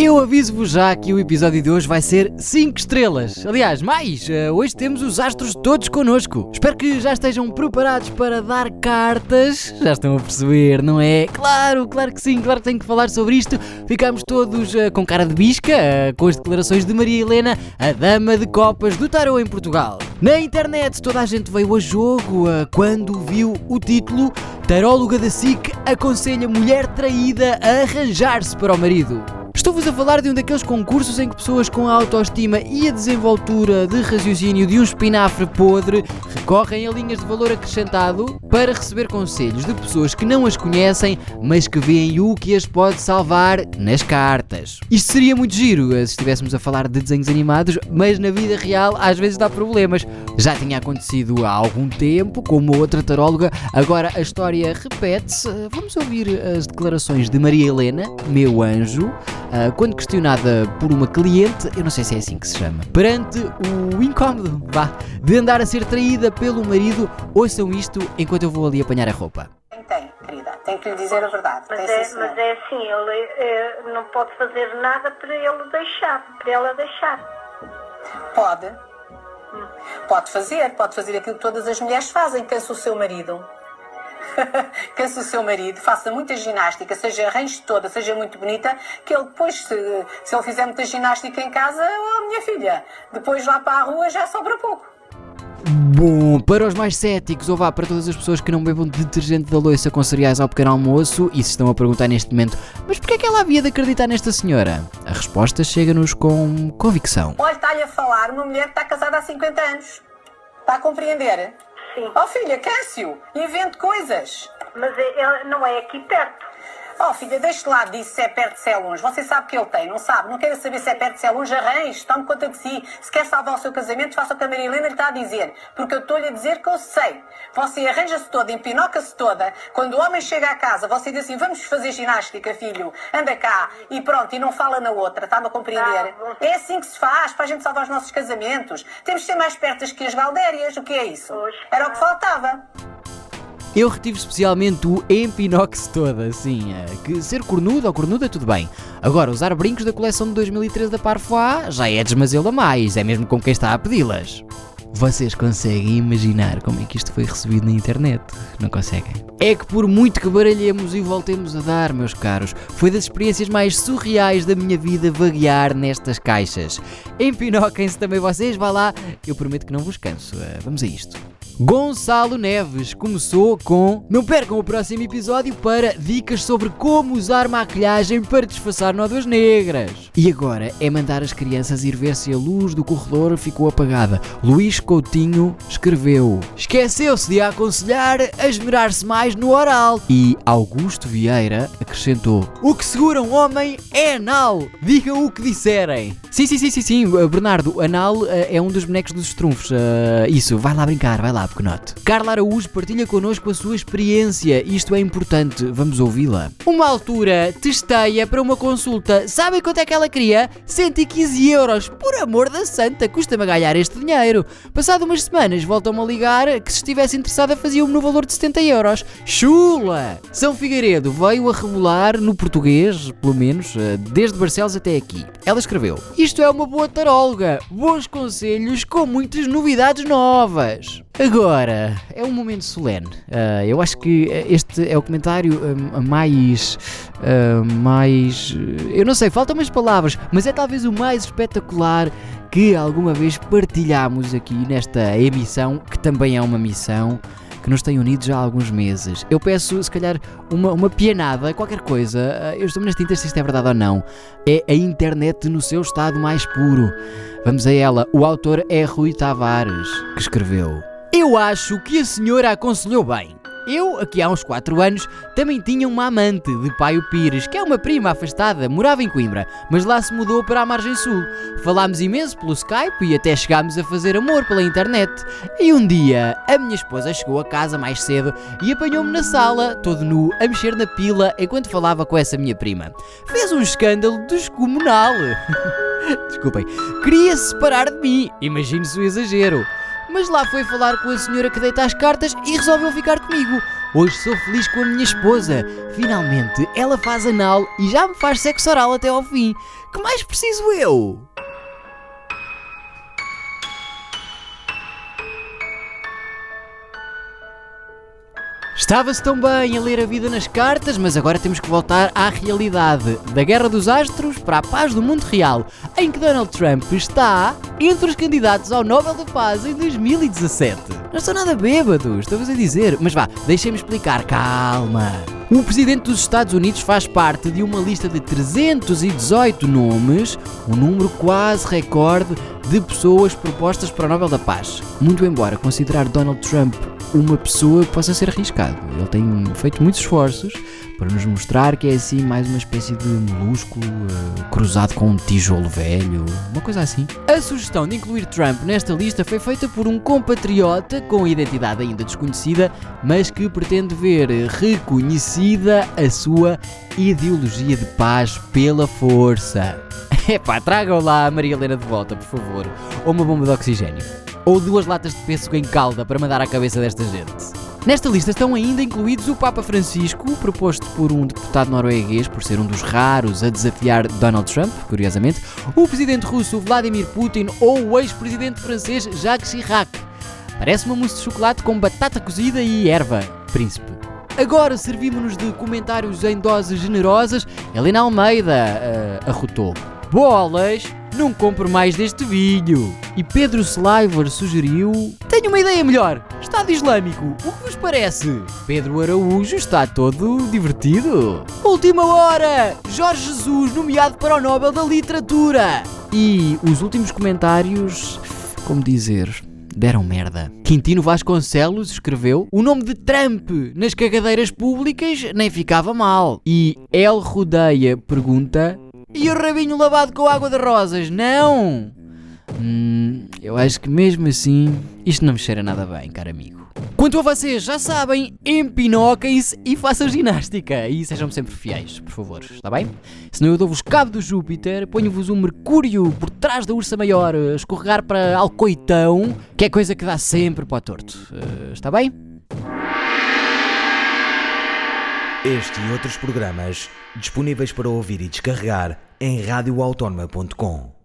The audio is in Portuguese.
Eu aviso-vos já que o episódio de hoje vai ser 5 estrelas. Aliás, mais, eh, hoje temos os astros todos connosco. Espero que já estejam preparados para dar cartas. Já estão a perceber, não é? Claro, claro que sim, claro que tenho que falar sobre isto. Ficamos todos eh, com cara de bisca eh, com as declarações de Maria Helena, a dama de copas do tarot em Portugal. Na internet toda a gente veio a jogo quando viu o título Taróloga da SIC aconselha mulher traída a arranjar-se para o marido. Estou-vos a falar de um daqueles concursos em que pessoas com a autoestima e a desenvoltura de raciocínio de um espinafre podre recorrem a linhas de valor acrescentado para receber conselhos de pessoas que não as conhecem, mas que veem o que as pode salvar nas cartas. Isto seria muito giro eh, se estivéssemos a falar de desenhos animados, mas na vida real às vezes dá problemas. Já tinha acontecido há algum tempo com uma outra taróloga, agora a história repete-se. Vamos ouvir as declarações de Maria Helena, meu anjo, ah, quando questionada por uma cliente, eu não sei se é assim que se chama, perante o incómodo, vá, de andar a ser traída pelo marido, ouçam isto enquanto eu vou ali apanhar a roupa. Tem, tem, querida. Tem que lhe dizer a verdade. Mas é, mas é assim, ele eh, não pode fazer nada para ele deixar, para ela deixar. Pode. Pode fazer, pode fazer aquilo que todas as mulheres fazem. Cansa o seu marido. Cansa o seu marido, faça muita ginástica, seja arranje toda, seja muito bonita, que ele depois, se, se ele fizer muita ginástica em casa, oh, minha filha, depois lá para a rua já sobra pouco. Bom, para os mais céticos, ou vá, para todas as pessoas que não bebam detergente da louça com cereais ao pequeno almoço e se estão a perguntar neste momento, mas porquê é que ela havia de acreditar nesta senhora? A resposta chega-nos com convicção. Olha, está-lhe a falar uma mulher que está casada há 50 anos. Está a compreender? Sim. Oh filha, canse-o, invente coisas. Mas é- ele não é aqui perto. Oh filha, deixe lá disso se é perto se é longe. Você sabe que ele tem, não sabe? Não quer saber se é perto se é longe, arranje, tome conta de si. Se quer salvar o seu casamento, faça o que a Maria Helena lhe está a dizer. Porque eu estou-lhe a dizer que eu sei. Você arranja-se toda, empinoca-se toda. Quando o homem chega à casa, você diz assim, vamos fazer ginástica, filho. Anda cá. E pronto, e não fala na outra. Está-me a compreender? Tá. É assim que se faz, para a gente salvar os nossos casamentos. Temos de ser mais pertas que as galdérias. O que é isso? Era o que faltava. Eu retive especialmente o empinox toda, sim, é, que ser cornudo ou cornuda tudo bem. Agora, usar brincos da coleção de 2013 da Parfois já é desmazê-lo a mais, é mesmo com quem está a pedi-las. Vocês conseguem imaginar como é que isto foi recebido na internet? Não conseguem? É que por muito que baralhemos e voltemos a dar, meus caros, foi das experiências mais surreais da minha vida vaguear nestas caixas. Empinoquem-se também vocês, vá lá, eu prometo que não vos canso. Eh, Vamos a isto. Gonçalo Neves começou com Não percam o próximo episódio para dicas sobre como usar maquilhagem para disfarçar nódoas negras. E agora é mandar as crianças ir ver se a luz do corredor ficou apagada. Luís Coutinho escreveu Esqueceu-se de aconselhar a esmerar-se mais no oral. E Augusto Vieira acrescentou O que segura um homem é anal. Digam o que disserem. Sim, sim, sim, sim, sim. Bernardo, anal eh, é um dos bonecos dos trunfos. Eh, isso, vai lá brincar, vai lá, Carla Araújo partilha connosco a sua experiência. Isto é importante, vamos ouvi-la. Uma altura, testei-a para uma consulta. Sabem quanto é que ela queria? 115 euros. Por amor da santa, custa-me ganhar este dinheiro. Passado umas semanas, voltam-me a ligar que se estivesse interessada fazia-me no valor de 70 euros. Chula! São Figueiredo veio a revelar no português, pelo menos, eh, desde Barcelos até aqui. Ela escreveu: Isto é uma boa taróloga, bons conselhos com muitas novidades novas. Agora, é um momento solene. Ah, eu acho que este é o comentário ah, mais. ah, mais. Eu não sei, faltam umas palavras, mas é talvez o mais espetacular que alguma vez partilhámos aqui nesta emissão, que também é uma missão que nos tem unidos já há alguns meses. Eu peço, se calhar, uma, uma pianada, qualquer coisa. ah, Eu estou nas tintas se isto é verdade ou não. É a internet no seu estado mais puro. Vamos a ela. O autor é Rui Tavares, que escreveu. Eu acho que a senhora aconselhou bem. Eu, aqui há uns 4 anos, também tinha uma amante de Paio Pires, que é uma prima afastada, morava em Coimbra, mas lá se mudou para a margem sul. Falámos imenso pelo Skype e até chegámos a fazer amor pela internet. E um dia, a minha esposa chegou a casa mais cedo e apanhou-me na sala, todo nu, a mexer na pila enquanto falava com essa minha prima. Fez um escândalo descomunal. Desculpem. Queria se separar de mim. Imagine-se o exagero. Mas lá foi falar com a senhora que deita as cartas e resolveu ficar comigo. Hoje sou feliz com a minha esposa. Finalmente, ela faz anal e já me faz sexo oral até ao fim. Que mais preciso eu? Estava-se tão bem a ler a vida nas cartas, mas agora temos que voltar à realidade. Da Guerra dos Astros para a paz do mundo real, em que Donald Trump está entre os candidatos ao Nobel da Paz em 2017. Não estou nada bêbado, estou-vos a dizer. Mas vá, deixem-me explicar, calma. O presidente dos Estados Unidos faz parte de uma lista de 318 nomes, um número quase recorde de pessoas propostas para o Nobel da Paz. Muito embora considerar Donald Trump uma pessoa possa ser arriscado. Ele tem feito muitos esforços para nos mostrar que é assim mais uma espécie de molúsculo uh, cruzado com um tijolo velho, uma coisa assim. A sugestão de incluir Trump nesta lista foi feita por um compatriota com identidade ainda desconhecida, mas que pretende ver reconhecida a sua ideologia de paz pela força. Epá, tragam lá a Maria Helena de volta, por favor. Ou uma bomba de oxigênio. Ou duas latas de pêssego em calda para mandar à cabeça desta gente. Nesta lista estão ainda incluídos o Papa Francisco, proposto por um deputado norueguês por ser um dos raros a desafiar Donald Trump, curiosamente, o presidente russo Vladimir Putin ou o ex-presidente francês Jacques Chirac. Parece uma mousse de chocolate com batata cozida e erva, príncipe. Agora servimos-nos de comentários em doses generosas. Helena Almeida uh, arrotou. Bolas, não compro mais deste vinho. E Pedro Sliver sugeriu. Tenho uma ideia melhor. Estado Islâmico, o que vos parece? Pedro Araújo está todo divertido. Última hora! Jorge Jesus nomeado para o Nobel da Literatura. E os últimos comentários. Como dizer? deram merda. Quintino Vasconcelos escreveu o nome de Trump nas cagadeiras públicas nem ficava mal. E El Rodeia pergunta e o rabinho lavado com água de rosas, não! Hum, eu acho que mesmo assim isto não me cheira nada bem, caro amigo. Quanto a vocês, já sabem, empinoquem-se e façam ginástica. E sejam sempre fiéis, por favor, está bem? Senão eu dou-vos cabo do Júpiter, ponho-vos um Mercúrio por trás da ursa maior, escorregar para Alcoitão, que é coisa que dá sempre para o torto. Uh, está bem? Este e outros programas disponíveis para ouvir e descarregar em radioautónoma.com.